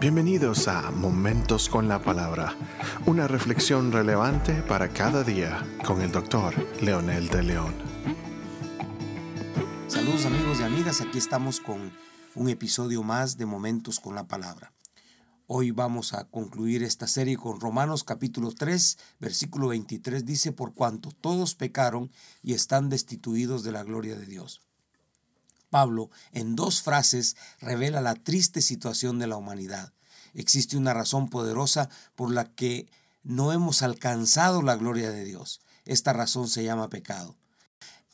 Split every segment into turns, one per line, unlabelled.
Bienvenidos a Momentos con la Palabra, una reflexión relevante para cada día con el doctor Leonel de León.
Saludos amigos y amigas, aquí estamos con un episodio más de Momentos con la Palabra. Hoy vamos a concluir esta serie con Romanos capítulo 3, versículo 23, dice, por cuanto todos pecaron y están destituidos de la gloria de Dios. Pablo, en dos frases, revela la triste situación de la humanidad. Existe una razón poderosa por la que no hemos alcanzado la gloria de Dios. Esta razón se llama pecado.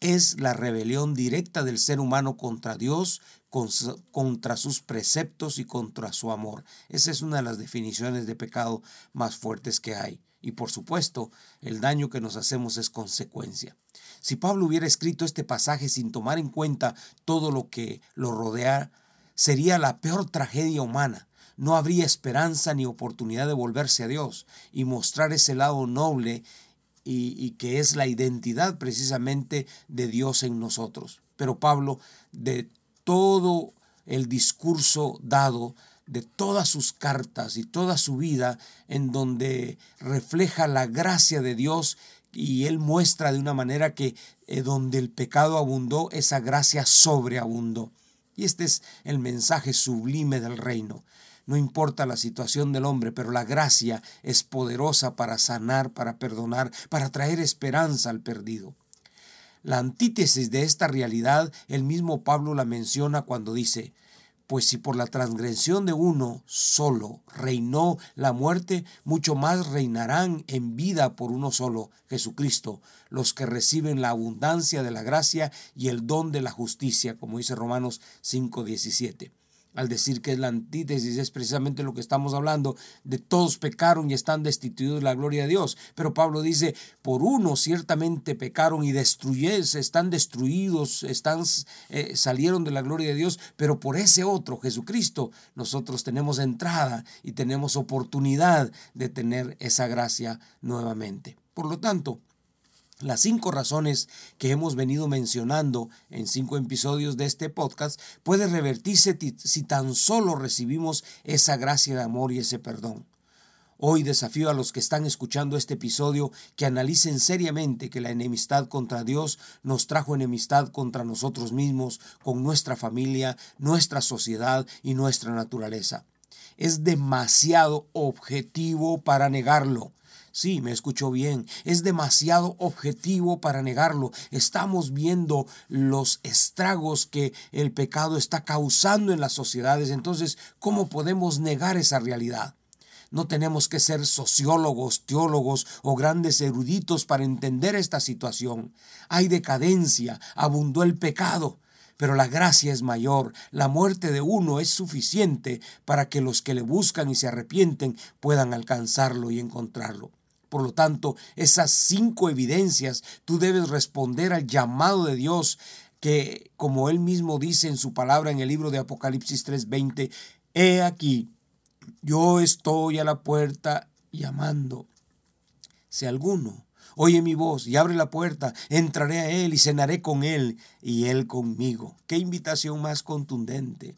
Es la rebelión directa del ser humano contra Dios, contra sus preceptos y contra su amor. Esa es una de las definiciones de pecado más fuertes que hay. Y por supuesto, el daño que nos hacemos es consecuencia. Si Pablo hubiera escrito este pasaje sin tomar en cuenta todo lo que lo rodea, sería la peor tragedia humana. No habría esperanza ni oportunidad de volverse a Dios y mostrar ese lado noble y, y, que es la identidad precisamente de Dios en nosotros. Pero Pablo, de todo el discurso dado, de todas sus cartas y toda su vida, en donde refleja la gracia de Dios y él muestra de una manera que eh, donde el pecado abundó, esa gracia sobreabundó. Y este es el mensaje sublime del reino. No importa la situación del hombre, pero la gracia es poderosa para sanar, para perdonar, para traer esperanza al perdido. La antítesis de esta realidad, el mismo Pablo la menciona cuando dice, pues si por la transgresión de uno solo reinó la muerte, mucho más reinarán en vida por uno solo, Jesucristo, los que reciben la abundancia de la gracia y el don de la justicia, como dice Romanos 5:17 al decir que es la antítesis, es precisamente lo que estamos hablando, de todos pecaron y están destituidos de la gloria de Dios. Pero Pablo dice, por uno ciertamente pecaron y destruyeron, están destruidos, están, eh, salieron de la gloria de Dios, pero por ese otro, Jesucristo, nosotros tenemos entrada y tenemos oportunidad de tener esa gracia nuevamente. Por lo tanto, las cinco razones que hemos venido mencionando en cinco episodios de este podcast puede revertirse si tan solo recibimos esa gracia de amor y ese perdón. Hoy desafío a los que están escuchando este episodio que analicen seriamente que la enemistad contra Dios nos trajo enemistad contra nosotros mismos, con nuestra familia, nuestra sociedad y nuestra naturaleza. Es demasiado objetivo para negarlo. Sí, me escuchó bien. Es demasiado objetivo para negarlo. Estamos viendo los estragos que el pecado está causando en las sociedades. Entonces, ¿cómo podemos negar esa realidad? No tenemos que ser sociólogos, teólogos o grandes eruditos para entender esta situación. Hay decadencia, abundó el pecado, pero la gracia es mayor. La muerte de uno es suficiente para que los que le buscan y se arrepienten puedan alcanzarlo y encontrarlo. Por lo tanto, esas cinco evidencias, tú debes responder al llamado de Dios que, como él mismo dice en su palabra en el libro de Apocalipsis 3:20, he aquí, yo estoy a la puerta llamando. Si alguno oye mi voz y abre la puerta, entraré a él y cenaré con él y él conmigo. Qué invitación más contundente.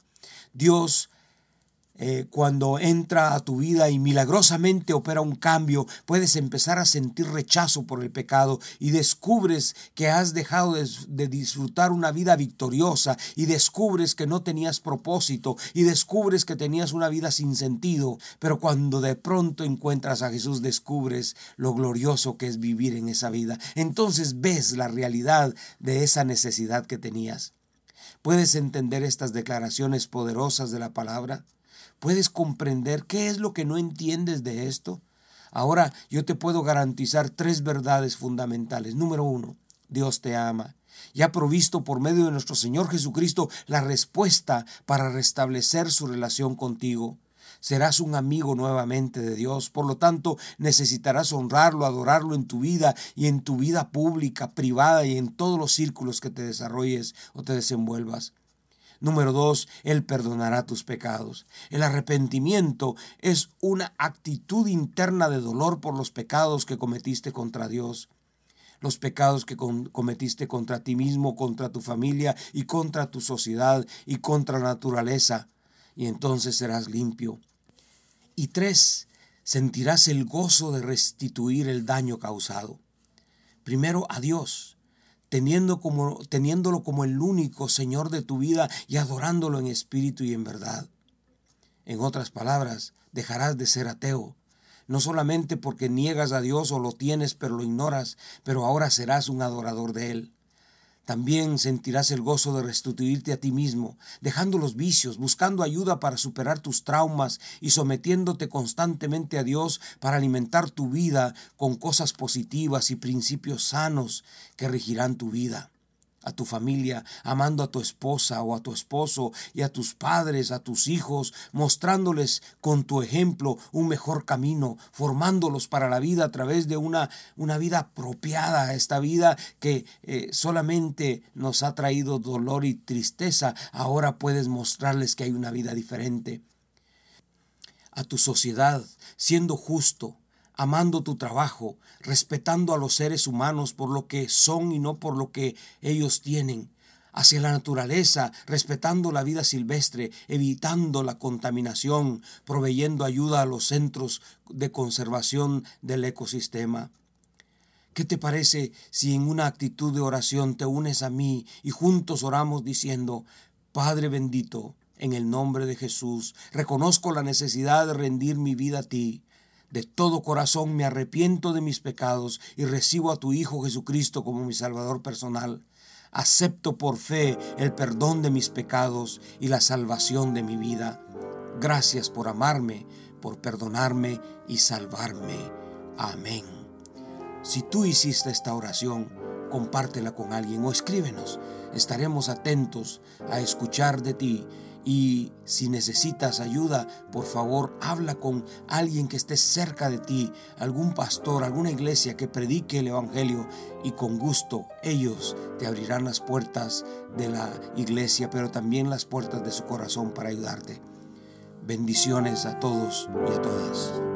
Dios eh, cuando entra a tu vida y milagrosamente opera un cambio, puedes empezar a sentir rechazo por el pecado y descubres que has dejado de, de disfrutar una vida victoriosa y descubres que no tenías propósito y descubres que tenías una vida sin sentido, pero cuando de pronto encuentras a Jesús descubres lo glorioso que es vivir en esa vida. Entonces ves la realidad de esa necesidad que tenías. ¿Puedes entender estas declaraciones poderosas de la palabra? ¿Puedes comprender qué es lo que no entiendes de esto? Ahora yo te puedo garantizar tres verdades fundamentales. Número uno, Dios te ama y ha provisto por medio de nuestro Señor Jesucristo la respuesta para restablecer su relación contigo. Serás un amigo nuevamente de Dios, por lo tanto necesitarás honrarlo, adorarlo en tu vida y en tu vida pública, privada y en todos los círculos que te desarrolles o te desenvuelvas. Número dos, Él perdonará tus pecados. El arrepentimiento es una actitud interna de dolor por los pecados que cometiste contra Dios. Los pecados que cometiste contra ti mismo, contra tu familia y contra tu sociedad y contra la naturaleza. Y entonces serás limpio. Y tres, sentirás el gozo de restituir el daño causado. Primero a Dios, teniendo como, teniéndolo como el único Señor de tu vida y adorándolo en espíritu y en verdad. En otras palabras, dejarás de ser ateo, no solamente porque niegas a Dios o lo tienes pero lo ignoras, pero ahora serás un adorador de Él. También sentirás el gozo de restituirte a ti mismo, dejando los vicios, buscando ayuda para superar tus traumas y sometiéndote constantemente a Dios para alimentar tu vida con cosas positivas y principios sanos que regirán tu vida a tu familia, amando a tu esposa o a tu esposo y a tus padres, a tus hijos, mostrándoles con tu ejemplo un mejor camino, formándolos para la vida a través de una, una vida apropiada, esta vida que eh, solamente nos ha traído dolor y tristeza, ahora puedes mostrarles que hay una vida diferente. A tu sociedad, siendo justo, amando tu trabajo, respetando a los seres humanos por lo que son y no por lo que ellos tienen, hacia la naturaleza, respetando la vida silvestre, evitando la contaminación, proveyendo ayuda a los centros de conservación del ecosistema. ¿Qué te parece si en una actitud de oración te unes a mí y juntos oramos diciendo, Padre bendito, en el nombre de Jesús, reconozco la necesidad de rendir mi vida a ti. De todo corazón me arrepiento de mis pecados y recibo a tu Hijo Jesucristo como mi Salvador personal. Acepto por fe el perdón de mis pecados y la salvación de mi vida. Gracias por amarme, por perdonarme y salvarme. Amén. Si tú hiciste esta oración, compártela con alguien o escríbenos. Estaremos atentos a escuchar de ti y si necesitas ayuda, por favor, habla con alguien que esté cerca de ti, algún pastor, alguna iglesia que predique el Evangelio y con gusto ellos te abrirán las puertas de la iglesia, pero también las puertas de su corazón para ayudarte. Bendiciones a todos y a todas.